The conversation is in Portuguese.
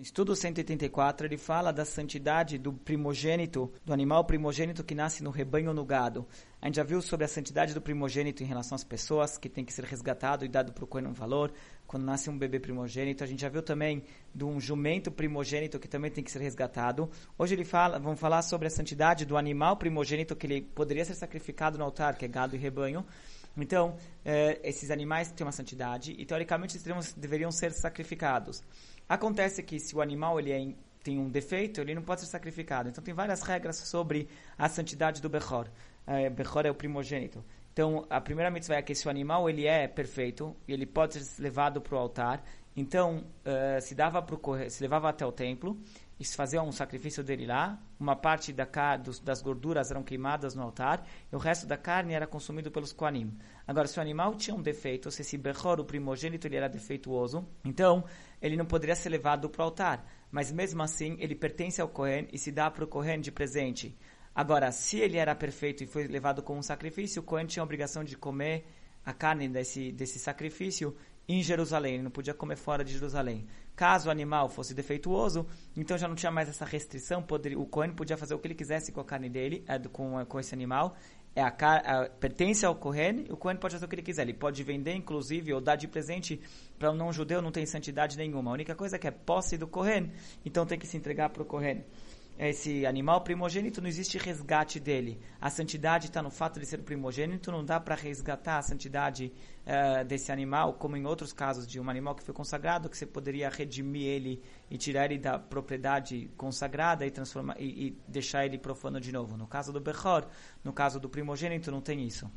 Estudo 184, ele fala da santidade do primogênito, do animal primogênito que nasce no rebanho ou no gado. A gente já viu sobre a santidade do primogênito em relação às pessoas, que tem que ser resgatado e dado para o coelho um valor. Quando nasce um bebê primogênito, a gente já viu também de um jumento primogênito que também tem que ser resgatado. Hoje ele fala, vamos falar sobre a santidade do animal primogênito que ele poderia ser sacrificado no altar, que é gado e rebanho. Então, eh, esses animais têm uma santidade e, teoricamente, eles deveriam ser sacrificados. Acontece que se o animal ele é, tem um defeito, ele não pode ser sacrificado. Então, tem várias regras sobre a santidade do Bechor. Eh, Bechor é o primogênito. Então, a primeira mitzvah é que se o animal ele é perfeito ele pode ser levado para o altar, então uh, se dava pro, se levava até o templo e se fazia um sacrifício dele lá. Uma parte da das gorduras eram queimadas no altar e o resto da carne era consumido pelos koanim. Agora, se o animal tinha um defeito, se esse bechor, o primogênito, ele era defeituoso, então ele não poderia ser levado para o altar. Mas mesmo assim, ele pertence ao Kohen e se dá para o Kohen de presente. Agora, se ele era perfeito e foi levado como um sacrifício, Cohen tinha a obrigação de comer a carne desse, desse sacrifício em Jerusalém, ele não podia comer fora de Jerusalém. Caso o animal fosse defeituoso, então já não tinha mais essa restrição, o Cohen podia fazer o que ele quisesse com a carne dele, é, com, com esse animal, é a, a, pertence ao Cohen, o Cohen pode fazer o que ele quiser, ele pode vender, inclusive, ou dar de presente para um não-judeu, não tem santidade nenhuma. A única coisa é que é posse do Cohen, então tem que se entregar para o Cohen esse animal primogênito, não existe resgate dele. A santidade está no fato de ser primogênito, não dá para resgatar a santidade uh, desse animal, como em outros casos de um animal que foi consagrado, que você poderia redimir ele e tirar ele da propriedade consagrada e, transformar, e, e deixar ele profano de novo. No caso do Bechor, no caso do primogênito, não tem isso.